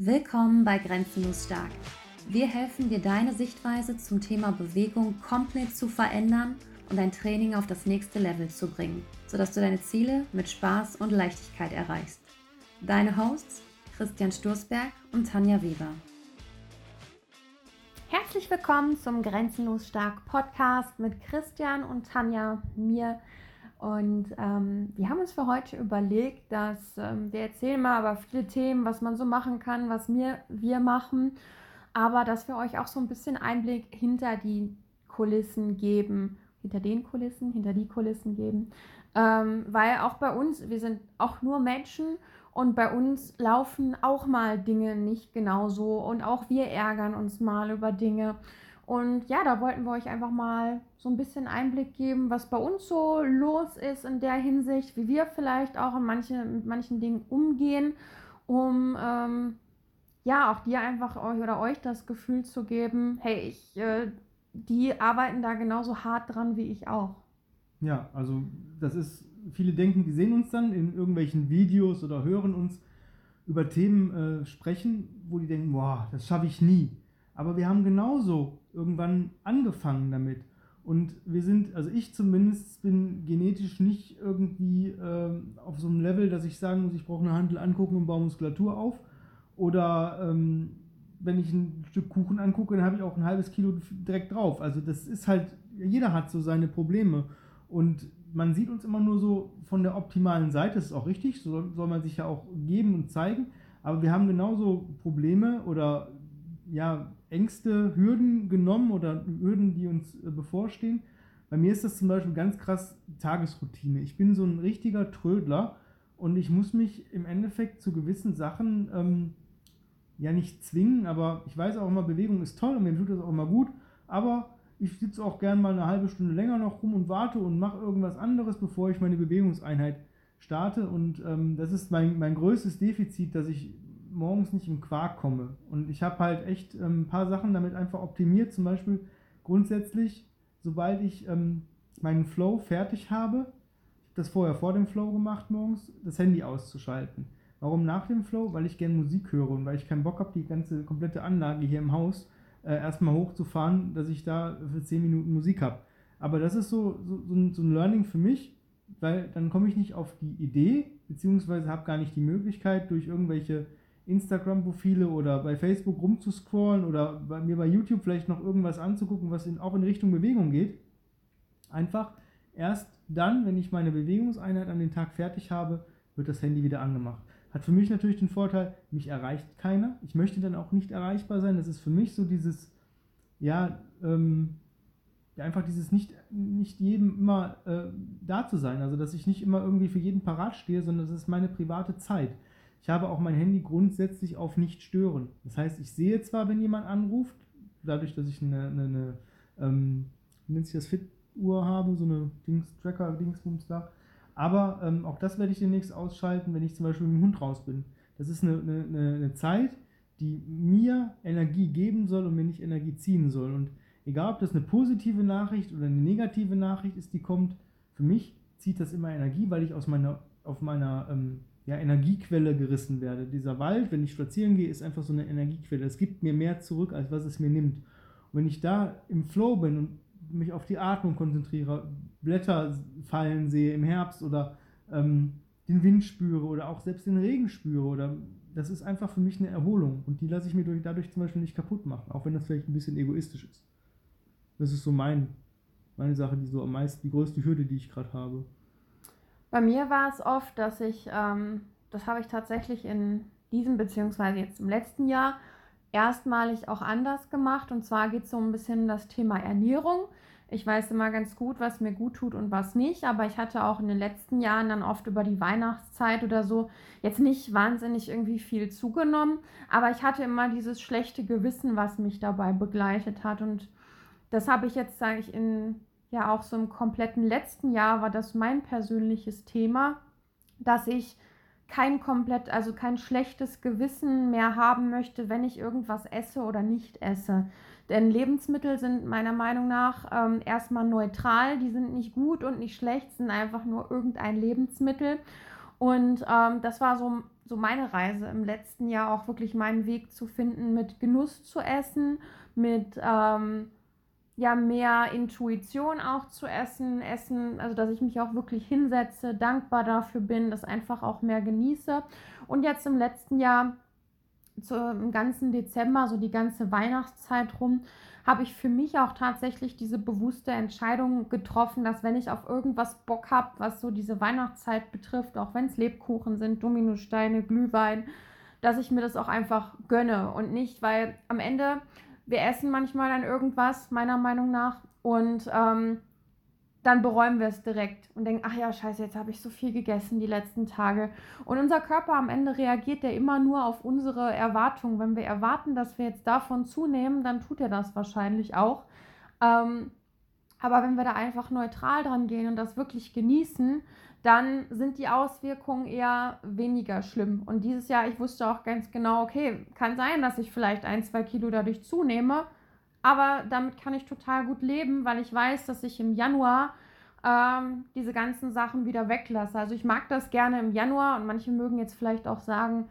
Willkommen bei Grenzenlos Stark. Wir helfen dir, deine Sichtweise zum Thema Bewegung komplett zu verändern und dein Training auf das nächste Level zu bringen, sodass du deine Ziele mit Spaß und Leichtigkeit erreichst. Deine Hosts Christian Sturzberg und Tanja Weber. Herzlich willkommen zum Grenzenlos Stark Podcast mit Christian und Tanja, mir. Und ähm, wir haben uns für heute überlegt, dass ähm, wir erzählen mal über viele Themen, was man so machen kann, was wir, wir machen, aber dass wir euch auch so ein bisschen Einblick hinter die Kulissen geben, hinter den Kulissen, hinter die Kulissen geben, ähm, weil auch bei uns, wir sind auch nur Menschen und bei uns laufen auch mal Dinge nicht genauso und auch wir ärgern uns mal über Dinge. Und ja, da wollten wir euch einfach mal so ein bisschen Einblick geben, was bei uns so los ist in der Hinsicht, wie wir vielleicht auch in manche, mit manchen Dingen umgehen, um ähm, ja auch dir einfach euch oder euch das Gefühl zu geben, hey, ich, äh, die arbeiten da genauso hart dran wie ich auch. Ja, also das ist, viele denken, die sehen uns dann in irgendwelchen Videos oder hören uns über Themen äh, sprechen, wo die denken, boah, das schaffe ich nie. Aber wir haben genauso irgendwann angefangen damit. Und wir sind, also ich zumindest bin genetisch nicht irgendwie äh, auf so einem Level, dass ich sagen muss, ich brauche eine Handel angucken und baue Muskulatur auf. Oder ähm, wenn ich ein Stück Kuchen angucke, dann habe ich auch ein halbes Kilo direkt drauf. Also das ist halt, jeder hat so seine Probleme. Und man sieht uns immer nur so von der optimalen Seite, das ist auch richtig, so soll man sich ja auch geben und zeigen. Aber wir haben genauso Probleme oder ja, Ängste, Hürden genommen oder Hürden, die uns äh, bevorstehen. Bei mir ist das zum Beispiel ganz krass Tagesroutine. Ich bin so ein richtiger Trödler und ich muss mich im Endeffekt zu gewissen Sachen ähm, ja nicht zwingen, aber ich weiß auch immer, Bewegung ist toll und mir tut das auch immer gut, aber ich sitze auch gern mal eine halbe Stunde länger noch rum und warte und mache irgendwas anderes, bevor ich meine Bewegungseinheit starte und ähm, das ist mein, mein größtes Defizit, dass ich morgens nicht im Quark komme. Und ich habe halt echt ähm, ein paar Sachen damit einfach optimiert. Zum Beispiel grundsätzlich, sobald ich ähm, meinen Flow fertig habe, das vorher vor dem Flow gemacht morgens, das Handy auszuschalten. Warum nach dem Flow? Weil ich gerne Musik höre und weil ich keinen Bock habe, die ganze komplette Anlage hier im Haus äh, erstmal hochzufahren, dass ich da für 10 Minuten Musik habe. Aber das ist so, so, so, ein, so ein Learning für mich, weil dann komme ich nicht auf die Idee, beziehungsweise habe gar nicht die Möglichkeit, durch irgendwelche Instagram-Profile oder bei Facebook rumzuscrollen oder bei mir bei YouTube vielleicht noch irgendwas anzugucken, was in, auch in Richtung Bewegung geht. Einfach erst dann, wenn ich meine Bewegungseinheit an den Tag fertig habe, wird das Handy wieder angemacht. Hat für mich natürlich den Vorteil, mich erreicht keiner. Ich möchte dann auch nicht erreichbar sein. Das ist für mich so dieses, ja, ähm, einfach dieses nicht, nicht jedem immer äh, da zu sein. Also, dass ich nicht immer irgendwie für jeden parat stehe, sondern das ist meine private Zeit. Ich habe auch mein Handy grundsätzlich auf nicht stören. Das heißt, ich sehe zwar, wenn jemand anruft, dadurch, dass ich eine, eine, eine ähm, wie nennt sich das, Fit-Uhr habe, so eine Dings-Tracker, Dingsbums da, aber ähm, auch das werde ich demnächst ausschalten, wenn ich zum Beispiel mit dem Hund raus bin. Das ist eine, eine, eine Zeit, die mir Energie geben soll und mir nicht Energie ziehen soll. Und egal, ob das eine positive Nachricht oder eine negative Nachricht ist, die kommt, für mich zieht das immer Energie, weil ich aus meiner, auf meiner ähm, ja, Energiequelle gerissen werde. Dieser Wald, wenn ich spazieren gehe, ist einfach so eine Energiequelle. Es gibt mir mehr zurück, als was es mir nimmt. Und wenn ich da im Flow bin und mich auf die Atmung konzentriere, Blätter fallen sehe im Herbst oder ähm, den Wind spüre oder auch selbst den Regen spüre oder das ist einfach für mich eine Erholung und die lasse ich mir dadurch zum Beispiel nicht kaputt machen, auch wenn das vielleicht ein bisschen egoistisch ist. Das ist so mein, meine Sache, die so am meisten, die größte Hürde, die ich gerade habe. Bei mir war es oft, dass ich, ähm, das habe ich tatsächlich in diesem beziehungsweise jetzt im letzten Jahr erstmalig auch anders gemacht. Und zwar geht es so ein bisschen um das Thema Ernährung. Ich weiß immer ganz gut, was mir gut tut und was nicht, aber ich hatte auch in den letzten Jahren dann oft über die Weihnachtszeit oder so jetzt nicht wahnsinnig irgendwie viel zugenommen, aber ich hatte immer dieses schlechte Gewissen, was mich dabei begleitet hat und das habe ich jetzt, sage ich, in ja auch so im kompletten letzten Jahr war das mein persönliches Thema, dass ich kein komplett, also kein schlechtes Gewissen mehr haben möchte, wenn ich irgendwas esse oder nicht esse. Denn Lebensmittel sind meiner Meinung nach ähm, erstmal neutral, die sind nicht gut und nicht schlecht, sind einfach nur irgendein Lebensmittel. Und ähm, das war so, so meine Reise im letzten Jahr auch wirklich meinen Weg zu finden, mit Genuss zu essen, mit ähm, ja mehr Intuition auch zu essen, essen, also dass ich mich auch wirklich hinsetze, dankbar dafür bin, das einfach auch mehr genieße. Und jetzt im letzten Jahr, im ganzen Dezember, so die ganze Weihnachtszeit rum, habe ich für mich auch tatsächlich diese bewusste Entscheidung getroffen, dass wenn ich auf irgendwas Bock habe, was so diese Weihnachtszeit betrifft, auch wenn es Lebkuchen sind, Dominosteine, Glühwein, dass ich mir das auch einfach gönne und nicht, weil am Ende wir essen manchmal dann irgendwas, meiner Meinung nach, und ähm, dann bereuen wir es direkt und denken, ach ja, scheiße, jetzt habe ich so viel gegessen die letzten Tage. Und unser Körper am Ende reagiert ja immer nur auf unsere Erwartungen. Wenn wir erwarten, dass wir jetzt davon zunehmen, dann tut er das wahrscheinlich auch. Ähm, aber wenn wir da einfach neutral dran gehen und das wirklich genießen, dann sind die Auswirkungen eher weniger schlimm. Und dieses Jahr, ich wusste auch ganz genau, okay, kann sein, dass ich vielleicht ein, zwei Kilo dadurch zunehme, aber damit kann ich total gut leben, weil ich weiß, dass ich im Januar ähm, diese ganzen Sachen wieder weglasse. Also ich mag das gerne im Januar und manche mögen jetzt vielleicht auch sagen,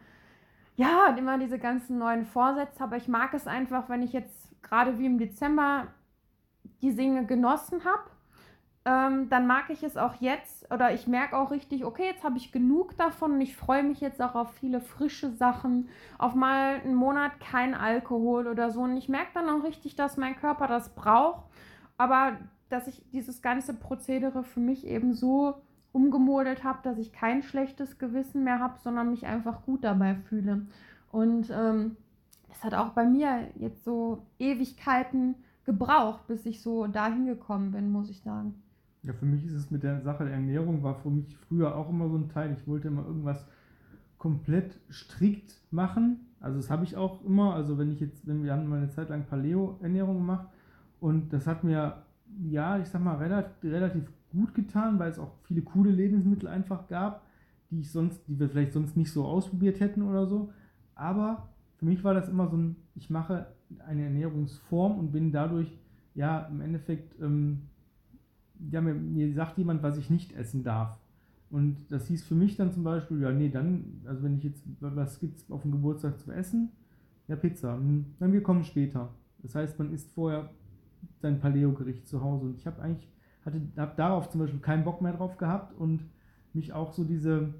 ja, immer diese ganzen neuen Vorsätze, aber ich mag es einfach, wenn ich jetzt gerade wie im Dezember die Dinge genossen habe ähm, dann mag ich es auch jetzt oder ich merke auch richtig, okay, jetzt habe ich genug davon und ich freue mich jetzt auch auf viele frische Sachen, auf mal einen Monat kein Alkohol oder so. Und ich merke dann auch richtig, dass mein Körper das braucht, aber dass ich dieses ganze Prozedere für mich eben so umgemodelt habe, dass ich kein schlechtes Gewissen mehr habe, sondern mich einfach gut dabei fühle. Und ähm, hat auch bei mir jetzt so Ewigkeiten gebraucht, bis ich so dahin gekommen bin, muss ich sagen. Ja, für mich ist es mit der Sache der Ernährung, war für mich früher auch immer so ein Teil. Ich wollte immer irgendwas komplett strikt machen. Also das habe ich auch immer. Also wenn ich jetzt, wenn wir haben mal eine Zeit lang Paleo-Ernährung gemacht und das hat mir, ja, ich sag mal, relativ, relativ gut getan, weil es auch viele coole Lebensmittel einfach gab, die ich sonst, die wir vielleicht sonst nicht so ausprobiert hätten oder so. Aber für mich war das immer so ein, ich mache eine Ernährungsform und bin dadurch ja im Endeffekt ähm, ja, mir, mir sagt jemand, was ich nicht essen darf. Und das hieß für mich dann zum Beispiel, ja, nee, dann, also wenn ich jetzt, was gibt es auf dem Geburtstag zu essen? Ja, Pizza. Hm, dann wir kommen später. Das heißt, man isst vorher sein Paleo-Gericht zu Hause. Und ich habe eigentlich, hatte, habe darauf zum Beispiel keinen Bock mehr drauf gehabt und mich auch so diese,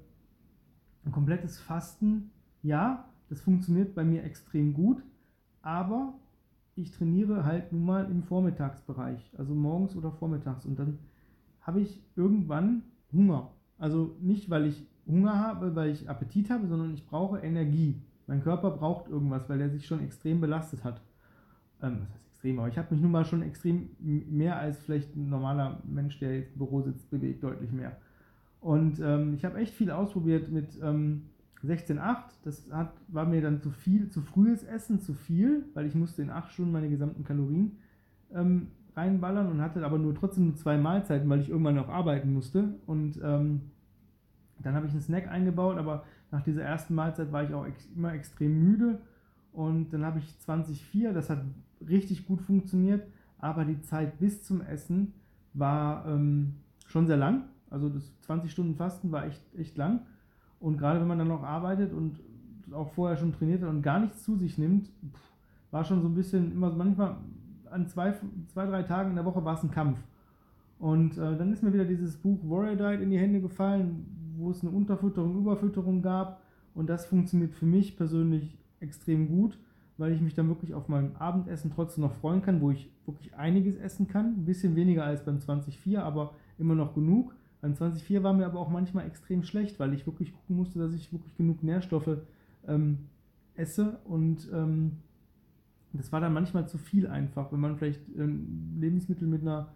ein komplettes Fasten, ja, das funktioniert bei mir extrem gut, aber ich trainiere halt nun mal im Vormittagsbereich, also morgens oder vormittags. Und dann habe ich irgendwann Hunger. Also nicht, weil ich Hunger habe, weil ich Appetit habe, sondern ich brauche Energie. Mein Körper braucht irgendwas, weil er sich schon extrem belastet hat. Ähm, was heißt extrem? Aber ich habe mich nun mal schon extrem mehr als vielleicht ein normaler Mensch, der jetzt im Büro sitzt, bewegt, deutlich mehr. Und ähm, ich habe echt viel ausprobiert mit ähm, 16,8, das hat, war mir dann zu viel, zu frühes Essen, zu viel, weil ich musste in 8 Stunden meine gesamten Kalorien ähm, reinballern und hatte aber nur trotzdem nur zwei Mahlzeiten, weil ich irgendwann noch arbeiten musste. Und ähm, dann habe ich einen Snack eingebaut, aber nach dieser ersten Mahlzeit war ich auch ex immer extrem müde. Und dann habe ich 20,4, das hat richtig gut funktioniert, aber die Zeit bis zum Essen war ähm, schon sehr lang. Also das 20 Stunden Fasten war echt, echt lang. Und gerade wenn man dann noch arbeitet und auch vorher schon trainiert hat und gar nichts zu sich nimmt, war schon so ein bisschen immer manchmal an zwei, zwei drei Tagen in der Woche war es ein Kampf. Und äh, dann ist mir wieder dieses Buch Warrior Diet in die Hände gefallen, wo es eine Unterfütterung, Überfütterung gab. Und das funktioniert für mich persönlich extrem gut, weil ich mich dann wirklich auf mein Abendessen trotzdem noch freuen kann, wo ich wirklich einiges essen kann. Ein bisschen weniger als beim 20.4, aber immer noch genug. Beim 20.4 war mir aber auch manchmal extrem schlecht, weil ich wirklich gucken musste, dass ich wirklich genug Nährstoffe ähm, esse und ähm, das war dann manchmal zu viel einfach, wenn man vielleicht ähm, Lebensmittel mit einer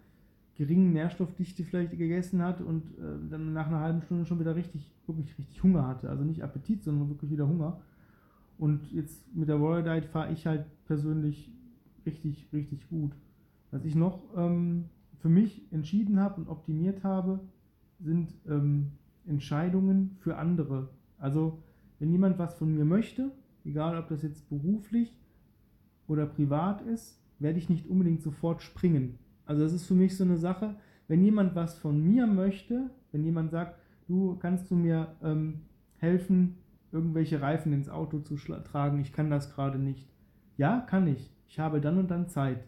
geringen Nährstoffdichte vielleicht gegessen hat und äh, dann nach einer halben Stunde schon wieder richtig, wirklich richtig Hunger hatte. Also nicht Appetit, sondern wirklich wieder Hunger. Und jetzt mit der Warrior Diet fahre ich halt persönlich richtig, richtig gut. Was ich noch ähm, für mich entschieden habe und optimiert habe, sind ähm, Entscheidungen für andere. Also wenn jemand was von mir möchte, egal ob das jetzt beruflich oder privat ist, werde ich nicht unbedingt sofort springen. Also das ist für mich so eine Sache, wenn jemand was von mir möchte, wenn jemand sagt, du kannst du mir ähm, helfen, irgendwelche Reifen ins Auto zu tragen, ich kann das gerade nicht. Ja, kann ich. Ich habe dann und dann Zeit.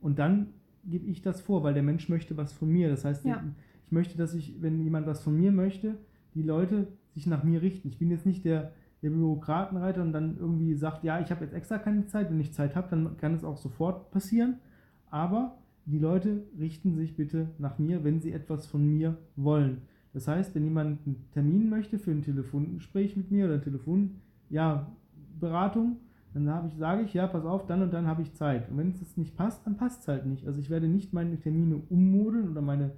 Und dann gebe ich das vor, weil der Mensch möchte was von mir. Das heißt, ja. Ich möchte, dass ich, wenn jemand was von mir möchte, die Leute sich nach mir richten. Ich bin jetzt nicht der, der Bürokratenreiter und dann irgendwie sagt, ja, ich habe jetzt extra keine Zeit. Wenn ich Zeit habe, dann kann es auch sofort passieren. Aber die Leute richten sich bitte nach mir, wenn sie etwas von mir wollen. Das heißt, wenn jemand einen Termin möchte für ein Telefongespräch mit mir oder Telefon, ja, Beratung, dann ich, sage ich, ja, pass auf, dann und dann habe ich Zeit. Und wenn es nicht passt, dann passt es halt nicht. Also ich werde nicht meine Termine ummodeln oder meine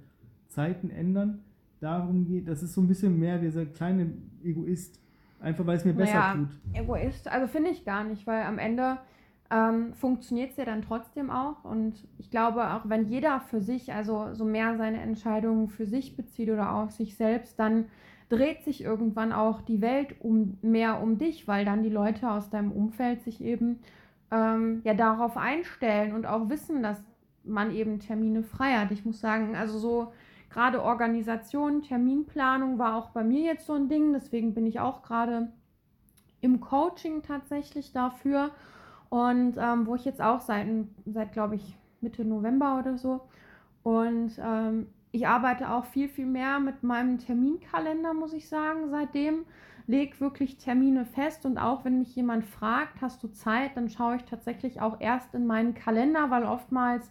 Zeiten ändern. Darum geht, das ist so ein bisschen mehr dieser kleine Egoist, einfach weil es mir besser naja, tut. Egoist, also finde ich gar nicht, weil am Ende ähm, funktioniert es ja dann trotzdem auch. Und ich glaube, auch wenn jeder für sich, also so mehr seine Entscheidungen für sich bezieht oder auf sich selbst, dann dreht sich irgendwann auch die Welt um mehr um dich, weil dann die Leute aus deinem Umfeld sich eben ähm, ja darauf einstellen und auch wissen, dass man eben Termine frei hat. Ich muss sagen, also so gerade Organisation, Terminplanung war auch bei mir jetzt so ein Ding, deswegen bin ich auch gerade im Coaching tatsächlich dafür. Und ähm, wo ich jetzt auch seit, seit glaube ich, Mitte November oder so. Und ähm, ich arbeite auch viel, viel mehr mit meinem Terminkalender, muss ich sagen, seitdem. Leg wirklich Termine fest und auch wenn mich jemand fragt, hast du Zeit, dann schaue ich tatsächlich auch erst in meinen Kalender, weil oftmals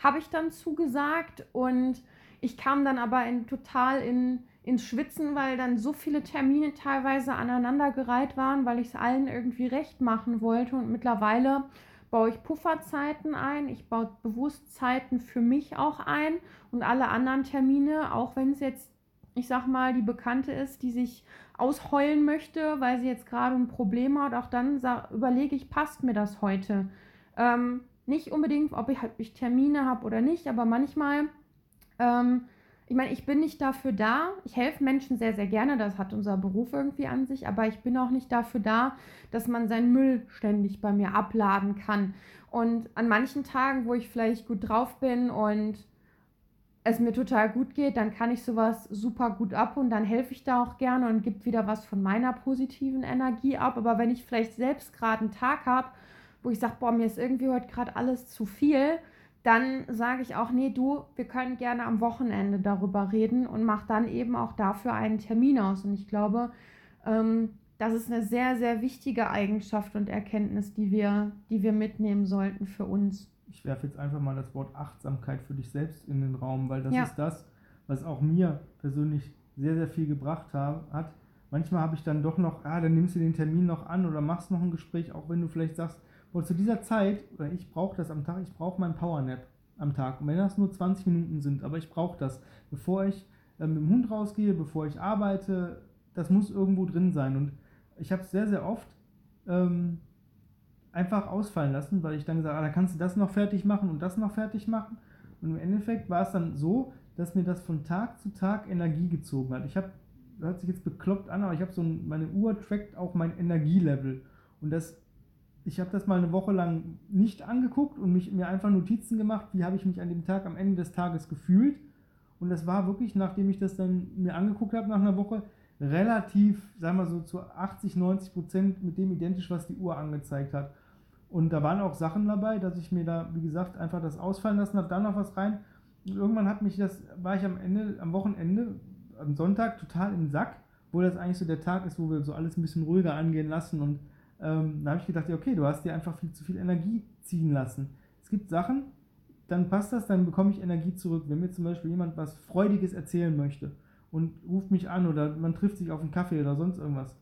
habe ich dann zugesagt und ich kam dann aber in, total in, ins Schwitzen, weil dann so viele Termine teilweise aneinandergereiht waren, weil ich es allen irgendwie recht machen wollte. Und mittlerweile baue ich Pufferzeiten ein, ich baue bewusst Zeiten für mich auch ein. Und alle anderen Termine, auch wenn es jetzt, ich sag mal, die Bekannte ist, die sich ausheulen möchte, weil sie jetzt gerade ein Problem hat, auch dann überlege ich, passt mir das heute? Ähm, nicht unbedingt, ob ich, ob ich Termine habe oder nicht, aber manchmal ähm, ich meine, ich bin nicht dafür da. Ich helfe Menschen sehr, sehr gerne. Das hat unser Beruf irgendwie an sich. Aber ich bin auch nicht dafür da, dass man seinen Müll ständig bei mir abladen kann. Und an manchen Tagen, wo ich vielleicht gut drauf bin und es mir total gut geht, dann kann ich sowas super gut ab und dann helfe ich da auch gerne und gebe wieder was von meiner positiven Energie ab. Aber wenn ich vielleicht selbst gerade einen Tag habe, wo ich sage, boah, mir ist irgendwie heute gerade alles zu viel, dann sage ich auch, nee, du, wir können gerne am Wochenende darüber reden und mach dann eben auch dafür einen Termin aus. Und ich glaube, ähm, das ist eine sehr, sehr wichtige Eigenschaft und Erkenntnis, die wir, die wir mitnehmen sollten für uns. Ich werfe jetzt einfach mal das Wort Achtsamkeit für dich selbst in den Raum, weil das ja. ist das, was auch mir persönlich sehr, sehr viel gebracht hat. Manchmal habe ich dann doch noch, ah, dann nimmst du den Termin noch an oder machst noch ein Gespräch, auch wenn du vielleicht sagst, und zu dieser Zeit, oder ich brauche das am Tag, ich brauche meinen Powernap am Tag. Und wenn das nur 20 Minuten sind, aber ich brauche das, bevor ich äh, mit dem Hund rausgehe, bevor ich arbeite, das muss irgendwo drin sein. Und ich habe es sehr, sehr oft ähm, einfach ausfallen lassen, weil ich dann gesagt habe, ah, da kannst du das noch fertig machen und das noch fertig machen. Und im Endeffekt war es dann so, dass mir das von Tag zu Tag Energie gezogen hat. Ich habe, hört sich jetzt bekloppt an, aber ich habe so ein, meine Uhr trackt auch mein Energielevel. Und das ich habe das mal eine Woche lang nicht angeguckt und mich, mir einfach Notizen gemacht, wie habe ich mich an dem Tag am Ende des Tages gefühlt. Und das war wirklich, nachdem ich das dann mir angeguckt habe nach einer Woche, relativ, sagen wir so, zu 80, 90 Prozent mit dem identisch, was die Uhr angezeigt hat. Und da waren auch Sachen dabei, dass ich mir da, wie gesagt, einfach das ausfallen lassen habe, dann noch was rein. Und irgendwann hat mich das, war ich am Ende, am Wochenende, am Sonntag total im Sack, wo das eigentlich so der Tag ist, wo wir so alles ein bisschen ruhiger angehen lassen und ähm, da habe ich gedacht, ja, okay, du hast dir einfach viel zu viel Energie ziehen lassen. Es gibt Sachen, dann passt das, dann bekomme ich Energie zurück. Wenn mir zum Beispiel jemand was Freudiges erzählen möchte und ruft mich an oder man trifft sich auf einen Kaffee oder sonst irgendwas,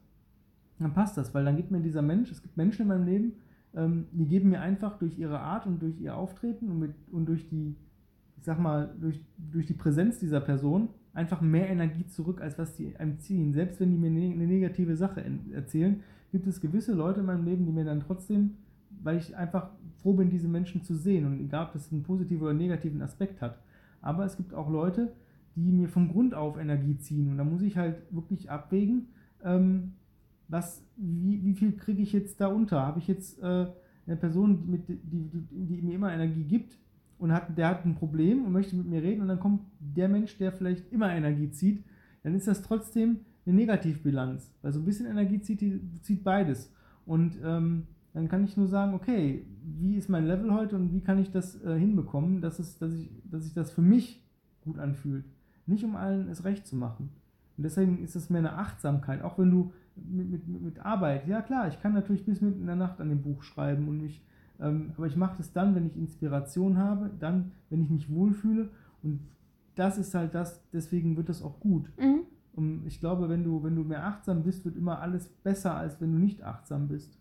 dann passt das, weil dann gibt mir dieser Mensch, es gibt Menschen in meinem Leben, ähm, die geben mir einfach durch ihre Art und durch ihr Auftreten und, mit, und durch die, ich sag mal, durch, durch die Präsenz dieser Person einfach mehr Energie zurück, als was die einem ziehen. Selbst wenn die mir ne eine negative Sache erzählen, gibt es gewisse Leute in meinem Leben, die mir dann trotzdem, weil ich einfach froh bin, diese Menschen zu sehen und egal, ob das einen positiven oder negativen Aspekt hat. Aber es gibt auch Leute, die mir von Grund auf Energie ziehen und da muss ich halt wirklich abwägen, ähm, was, wie, wie viel kriege ich jetzt da unter? Habe ich jetzt äh, eine Person, mit, die, die, die, mir immer Energie gibt und hat, der hat ein Problem und möchte mit mir reden und dann kommt der Mensch, der vielleicht immer Energie zieht, dann ist das trotzdem eine Negativbilanz, weil so ein bisschen Energie zieht, die, zieht beides. Und ähm, dann kann ich nur sagen, okay, wie ist mein Level heute und wie kann ich das äh, hinbekommen, dass, es, dass, ich, dass sich das für mich gut anfühlt. Nicht um allen es recht zu machen. Und deswegen ist es mehr eine Achtsamkeit, auch wenn du mit, mit, mit Arbeit, ja klar, ich kann natürlich bis mitten in der Nacht an dem Buch schreiben und mich, ähm, aber ich mache das dann, wenn ich Inspiration habe, dann, wenn ich mich wohlfühle und das ist halt das, deswegen wird das auch gut. Mhm. Und ich glaube, wenn du, wenn du mehr achtsam bist, wird immer alles besser, als wenn du nicht achtsam bist.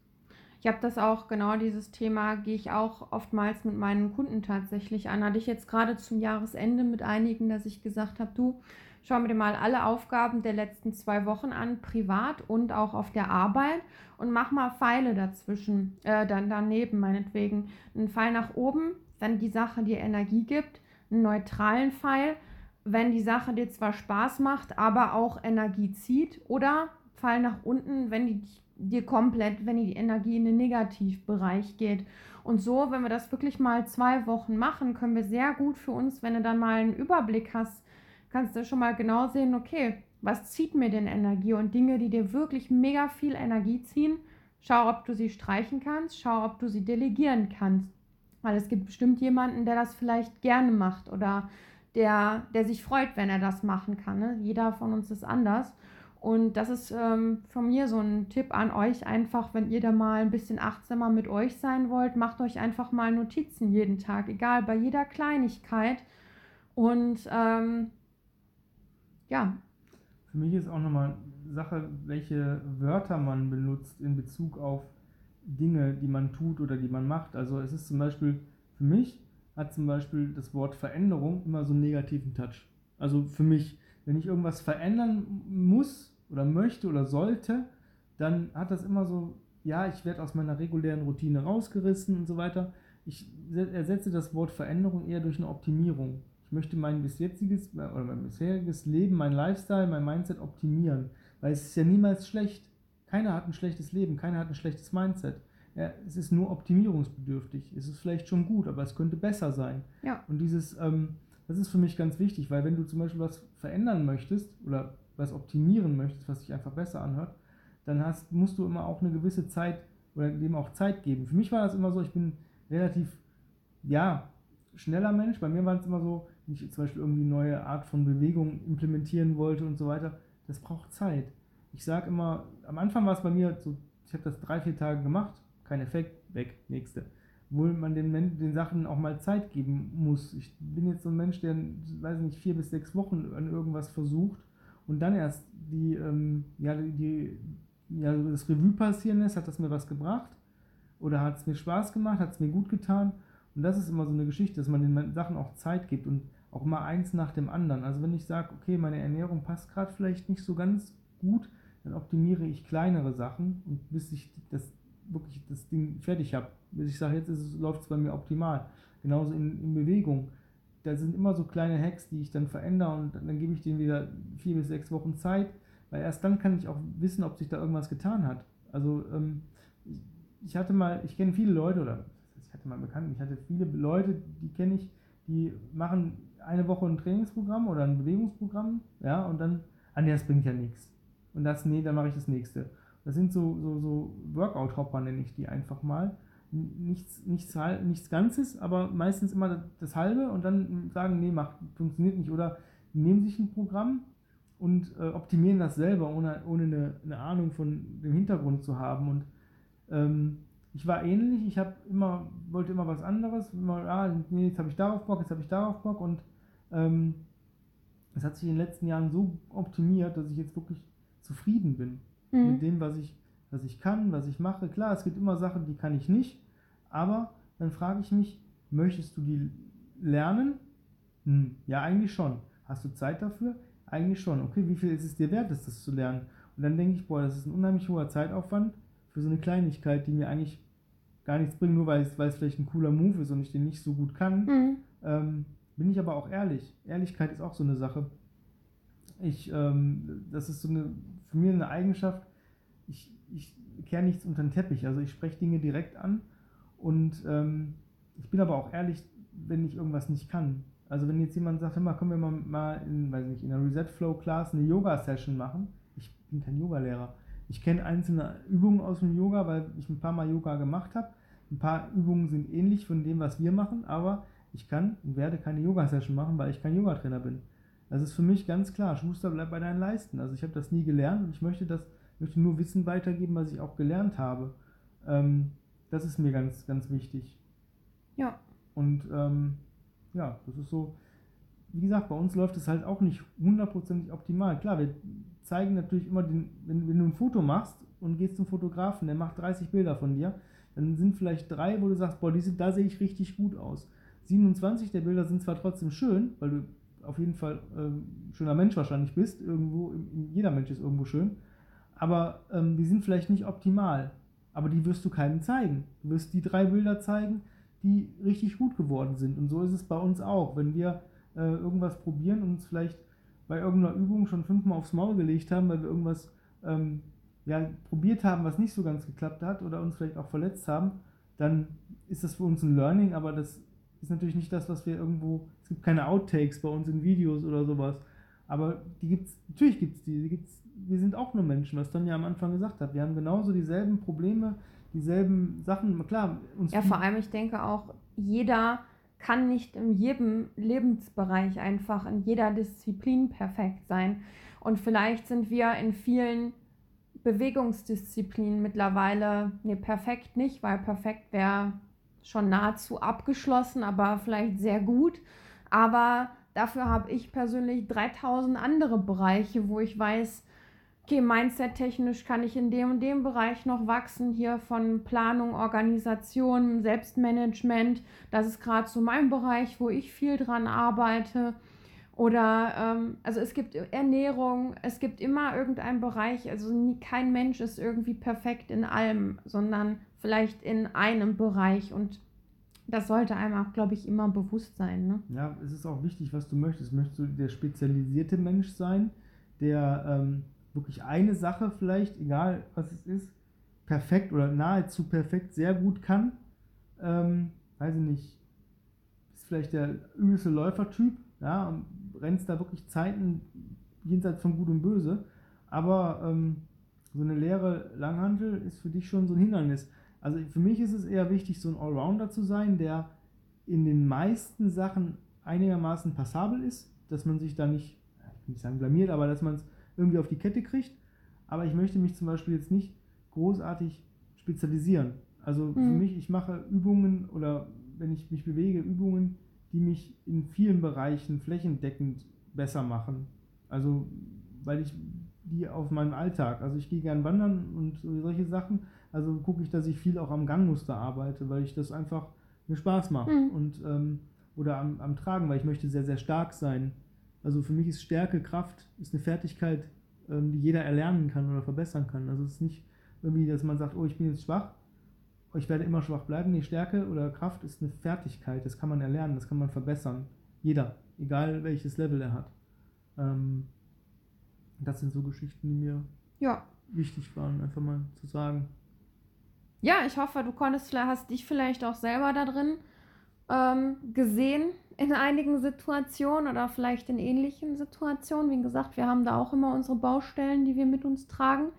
Ich habe das auch, genau dieses Thema gehe ich auch oftmals mit meinen Kunden tatsächlich an. Hatte ich jetzt gerade zum Jahresende mit einigen, dass ich gesagt habe, du, schau mir mal alle Aufgaben der letzten zwei Wochen an, privat und auch auf der Arbeit und mach mal Pfeile dazwischen, äh, dann daneben meinetwegen. Ein Pfeil nach oben, wenn die Sache dir Energie gibt, einen neutralen Pfeil, wenn die Sache dir zwar Spaß macht, aber auch Energie zieht oder Pfeil nach unten, wenn die dir komplett, wenn die Energie in den Negativbereich geht. Und so, wenn wir das wirklich mal zwei Wochen machen, können wir sehr gut für uns, wenn du dann mal einen Überblick hast, kannst du schon mal genau sehen, okay, was zieht mir denn Energie und Dinge, die dir wirklich mega viel Energie ziehen, schau, ob du sie streichen kannst, schau, ob du sie delegieren kannst. Weil es gibt bestimmt jemanden, der das vielleicht gerne macht oder der, der sich freut, wenn er das machen kann. Ne? Jeder von uns ist anders. Und das ist ähm, von mir so ein Tipp an euch, einfach, wenn ihr da mal ein bisschen achtsamer mit euch sein wollt, macht euch einfach mal Notizen jeden Tag, egal, bei jeder Kleinigkeit. Und ähm, ja. Für mich ist auch nochmal Sache, welche Wörter man benutzt in Bezug auf Dinge, die man tut oder die man macht. Also es ist zum Beispiel, für mich hat zum Beispiel das Wort Veränderung immer so einen negativen Touch. Also für mich, wenn ich irgendwas verändern muss oder möchte oder sollte, dann hat das immer so, ja, ich werde aus meiner regulären Routine rausgerissen und so weiter. Ich ersetze das Wort Veränderung eher durch eine Optimierung. Ich möchte mein bis jetziges oder mein bisheriges Leben, mein Lifestyle, mein Mindset optimieren, weil es ist ja niemals schlecht. Keiner hat ein schlechtes Leben, keiner hat ein schlechtes Mindset. Ja, es ist nur optimierungsbedürftig. Es ist vielleicht schon gut, aber es könnte besser sein. Ja. Und dieses, ähm, das ist für mich ganz wichtig, weil wenn du zum Beispiel was verändern möchtest oder was optimieren möchtest, was sich einfach besser anhört, dann hast, musst du immer auch eine gewisse Zeit oder dem auch Zeit geben. Für mich war das immer so, ich bin relativ, ja, schneller Mensch. Bei mir war es immer so, wenn ich zum Beispiel irgendwie eine neue Art von Bewegung implementieren wollte und so weiter, das braucht Zeit. Ich sage immer, am Anfang war es bei mir so, ich habe das drei, vier Tage gemacht, kein Effekt, weg, nächste wo man den, den Sachen auch mal Zeit geben muss. Ich bin jetzt so ein Mensch, der, weiß nicht, vier bis sechs Wochen an irgendwas versucht und dann erst die, ähm, ja, die, ja, das Revue passieren lässt, hat das mir was gebracht oder hat es mir Spaß gemacht, hat es mir gut getan. Und das ist immer so eine Geschichte, dass man den Sachen auch Zeit gibt und auch mal eins nach dem anderen. Also wenn ich sage, okay, meine Ernährung passt gerade vielleicht nicht so ganz gut, dann optimiere ich kleinere Sachen und bis ich das wirklich das Ding fertig habe bis ich sage, jetzt läuft es bei mir optimal. Genauso in, in Bewegung. Da sind immer so kleine Hacks, die ich dann verändere und dann, dann gebe ich denen wieder vier bis sechs Wochen Zeit, weil erst dann kann ich auch wissen, ob sich da irgendwas getan hat. Also ähm, ich hatte mal, ich kenne viele Leute, oder ich hatte mal Bekannten, ich hatte viele Leute, die kenne ich, die machen eine Woche ein Trainingsprogramm oder ein Bewegungsprogramm, ja, und dann, ah nee, das bringt ja nichts. Und das, nee, dann mache ich das nächste. Das sind so, so, so Workout-Hopper, nenne ich die einfach mal. Nichts, nichts, nichts Ganzes, aber meistens immer das Halbe und dann sagen, nee, macht, funktioniert nicht. Oder nehmen sich ein Programm und äh, optimieren das selber, ohne, ohne eine, eine, Ahnung von dem Hintergrund zu haben. Und ähm, ich war ähnlich, ich habe immer, wollte immer was anderes, immer, ah, nee, jetzt habe ich darauf Bock, jetzt habe ich darauf Bock. Und ähm, es hat sich in den letzten Jahren so optimiert, dass ich jetzt wirklich zufrieden bin mhm. mit dem, was ich was ich kann, was ich mache. Klar, es gibt immer Sachen, die kann ich nicht, aber dann frage ich mich, möchtest du die lernen? Hm, ja, eigentlich schon. Hast du Zeit dafür? Eigentlich schon. Okay, wie viel ist es dir wert, das zu lernen? Und dann denke ich, boah, das ist ein unheimlich hoher Zeitaufwand für so eine Kleinigkeit, die mir eigentlich gar nichts bringt, nur weil es, weil es vielleicht ein cooler Move ist und ich den nicht so gut kann. Mhm. Ähm, bin ich aber auch ehrlich. Ehrlichkeit ist auch so eine Sache. Ich, ähm, das ist so eine, für mich eine Eigenschaft, ich, ich kehre nichts unter den Teppich. Also ich spreche Dinge direkt an und ähm, ich bin aber auch ehrlich, wenn ich irgendwas nicht kann. Also wenn jetzt jemand sagt, immer können wir mal, mal in, weiß nicht, in einer Reset Flow Class eine Yoga Session machen, ich bin kein Yogalehrer. Ich kenne einzelne Übungen aus dem Yoga, weil ich ein paar Mal Yoga gemacht habe. Ein paar Übungen sind ähnlich von dem, was wir machen, aber ich kann und werde keine Yoga-Session machen, weil ich kein Yogatrainer bin. Das ist für mich ganz klar. Schuster bleibt bei deinen Leisten. Also ich habe das nie gelernt und ich möchte das, möchte nur Wissen weitergeben, was ich auch gelernt habe. Ähm, das ist mir ganz, ganz wichtig. Ja. Und ähm, ja, das ist so, wie gesagt, bei uns läuft es halt auch nicht hundertprozentig optimal. Klar, wir zeigen natürlich immer, den, wenn, wenn, du ein Foto machst und gehst zum Fotografen, der macht 30 Bilder von dir, dann sind vielleicht drei, wo du sagst, boah, diese, da sehe ich richtig gut aus. 27 der Bilder sind zwar trotzdem schön, weil du auf jeden Fall ähm, schöner Mensch wahrscheinlich bist, irgendwo, jeder Mensch ist irgendwo schön, aber ähm, die sind vielleicht nicht optimal. Aber die wirst du keinem zeigen. Du wirst die drei Bilder zeigen, die richtig gut geworden sind. Und so ist es bei uns auch. Wenn wir äh, irgendwas probieren und uns vielleicht bei irgendeiner Übung schon fünfmal aufs Maul gelegt haben, weil wir irgendwas ähm, ja, probiert haben, was nicht so ganz geklappt hat oder uns vielleicht auch verletzt haben, dann ist das für uns ein Learning, aber das ist natürlich nicht das, was wir irgendwo. Es gibt keine Outtakes bei uns in Videos oder sowas. Aber die gibt's, natürlich gibt es die, die gibt's, wir sind auch nur Menschen, was Tanja am Anfang gesagt hat. Wir haben genauso dieselben Probleme, dieselben Sachen, klar. Uns ja, vor allem, ich denke auch, jeder kann nicht in jedem Lebensbereich einfach, in jeder Disziplin perfekt sein. Und vielleicht sind wir in vielen Bewegungsdisziplinen mittlerweile, nee, perfekt nicht, weil perfekt wäre schon nahezu abgeschlossen, aber vielleicht sehr gut. Aber dafür habe ich persönlich 3000 andere Bereiche, wo ich weiß, okay, Mindset-technisch kann ich in dem und dem Bereich noch wachsen, hier von Planung, Organisation, Selbstmanagement. Das ist gerade so mein Bereich, wo ich viel dran arbeite. Oder, ähm, also es gibt Ernährung, es gibt immer irgendeinen Bereich, also nie, kein Mensch ist irgendwie perfekt in allem, sondern vielleicht in einem Bereich und das sollte einem auch, glaube ich, immer bewusst sein. Ne? Ja, es ist auch wichtig, was du möchtest. Möchtest du der spezialisierte Mensch sein, der ähm, wirklich eine Sache vielleicht, egal was es ist, perfekt oder nahezu perfekt sehr gut kann? Ähm, weiß ich nicht, ist vielleicht der übelste Läufertyp, ja, und rennst da wirklich Zeiten jenseits von Gut und Böse. Aber ähm, so eine leere Langhantel ist für dich schon so ein Hindernis. Also für mich ist es eher wichtig, so ein Allrounder zu sein, der in den meisten Sachen einigermaßen passabel ist, dass man sich da nicht, ich will nicht sagen blamiert, aber dass man es irgendwie auf die Kette kriegt. Aber ich möchte mich zum Beispiel jetzt nicht großartig spezialisieren. Also mhm. für mich, ich mache Übungen oder wenn ich mich bewege, Übungen, die mich in vielen Bereichen flächendeckend besser machen. Also, weil ich die auf meinem Alltag, also ich gehe gern wandern und solche Sachen, also gucke ich, dass ich viel auch am Gangmuster arbeite, weil ich das einfach mir Spaß macht. Mhm. Und, ähm, oder am, am Tragen, weil ich möchte sehr, sehr stark sein. Also für mich ist Stärke, Kraft, ist eine Fertigkeit, ähm, die jeder erlernen kann oder verbessern kann. Also es ist nicht irgendwie, dass man sagt, oh, ich bin jetzt schwach, ich werde immer schwach bleiben. Nee, Stärke oder Kraft ist eine Fertigkeit, das kann man erlernen, das kann man verbessern. Jeder, egal welches Level er hat. Ähm, das sind so Geschichten, die mir ja. wichtig waren, einfach mal zu sagen. Ja, ich hoffe, du konntest, hast dich vielleicht auch selber da drin ähm, gesehen in einigen Situationen oder vielleicht in ähnlichen Situationen. Wie gesagt, wir haben da auch immer unsere Baustellen, die wir mit uns tragen.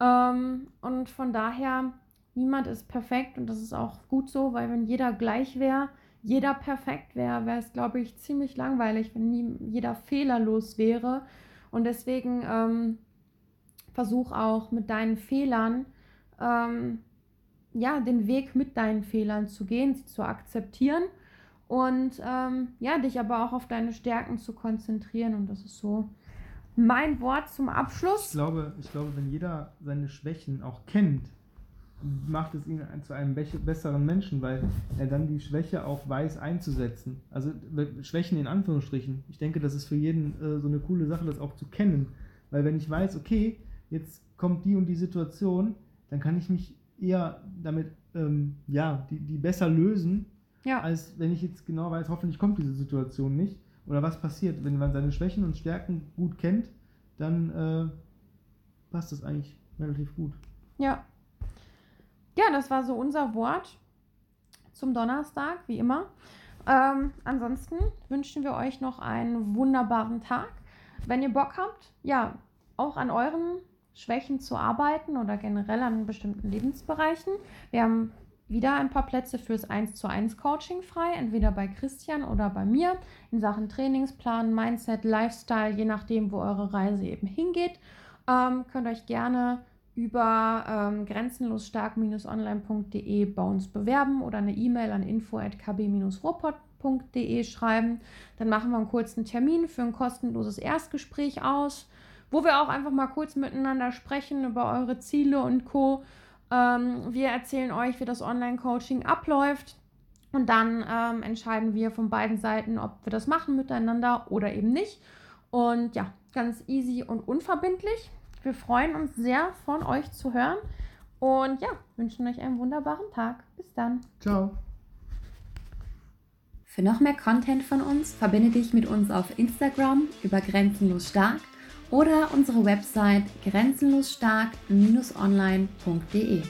Ähm, und von daher niemand ist perfekt und das ist auch gut so, weil wenn jeder gleich wäre, jeder perfekt wäre, wäre es, glaube ich, ziemlich langweilig, wenn nie, jeder fehlerlos wäre. Und deswegen ähm, versuch auch mit deinen Fehlern, ähm, ja, den Weg mit deinen Fehlern zu gehen, sie zu akzeptieren und ähm, ja, dich aber auch auf deine Stärken zu konzentrieren. Und das ist so mein Wort zum Abschluss. Ich glaube, ich glaube, wenn jeder seine Schwächen auch kennt, macht es ihn zu einem besseren Menschen, weil er dann die Schwäche auch weiß einzusetzen. Also Schwächen in Anführungsstrichen. Ich denke, das ist für jeden äh, so eine coole Sache, das auch zu kennen. Weil wenn ich weiß, okay, jetzt kommt die und die Situation, dann kann ich mich eher damit, ähm, ja, die, die besser lösen, ja. als wenn ich jetzt genau weiß, hoffentlich kommt diese Situation nicht. Oder was passiert, wenn man seine Schwächen und Stärken gut kennt, dann äh, passt das eigentlich relativ gut. Ja, ja, das war so unser Wort zum Donnerstag, wie immer. Ähm, ansonsten wünschen wir euch noch einen wunderbaren Tag. Wenn ihr Bock habt, ja, auch an euren Schwächen zu arbeiten oder generell an bestimmten Lebensbereichen. Wir haben wieder ein paar Plätze fürs 1 zu 1 Coaching frei, entweder bei Christian oder bei mir in Sachen Trainingsplan, Mindset, Lifestyle, je nachdem, wo eure Reise eben hingeht. Ähm, könnt euch gerne über ähm, grenzenlosstark-online.de bei uns bewerben oder eine E-Mail an info.kb-ruhrpott.de schreiben. Dann machen wir einen kurzen Termin für ein kostenloses Erstgespräch aus, wo wir auch einfach mal kurz miteinander sprechen über eure Ziele und Co. Ähm, wir erzählen euch, wie das Online-Coaching abläuft. Und dann ähm, entscheiden wir von beiden Seiten, ob wir das machen miteinander oder eben nicht. Und ja, ganz easy und unverbindlich. Wir freuen uns sehr, von euch zu hören und ja, wünschen euch einen wunderbaren Tag. Bis dann. Ciao. Für noch mehr Content von uns verbinde dich mit uns auf Instagram über Grenzenlos Stark oder unsere Website grenzenlosstark-online.de.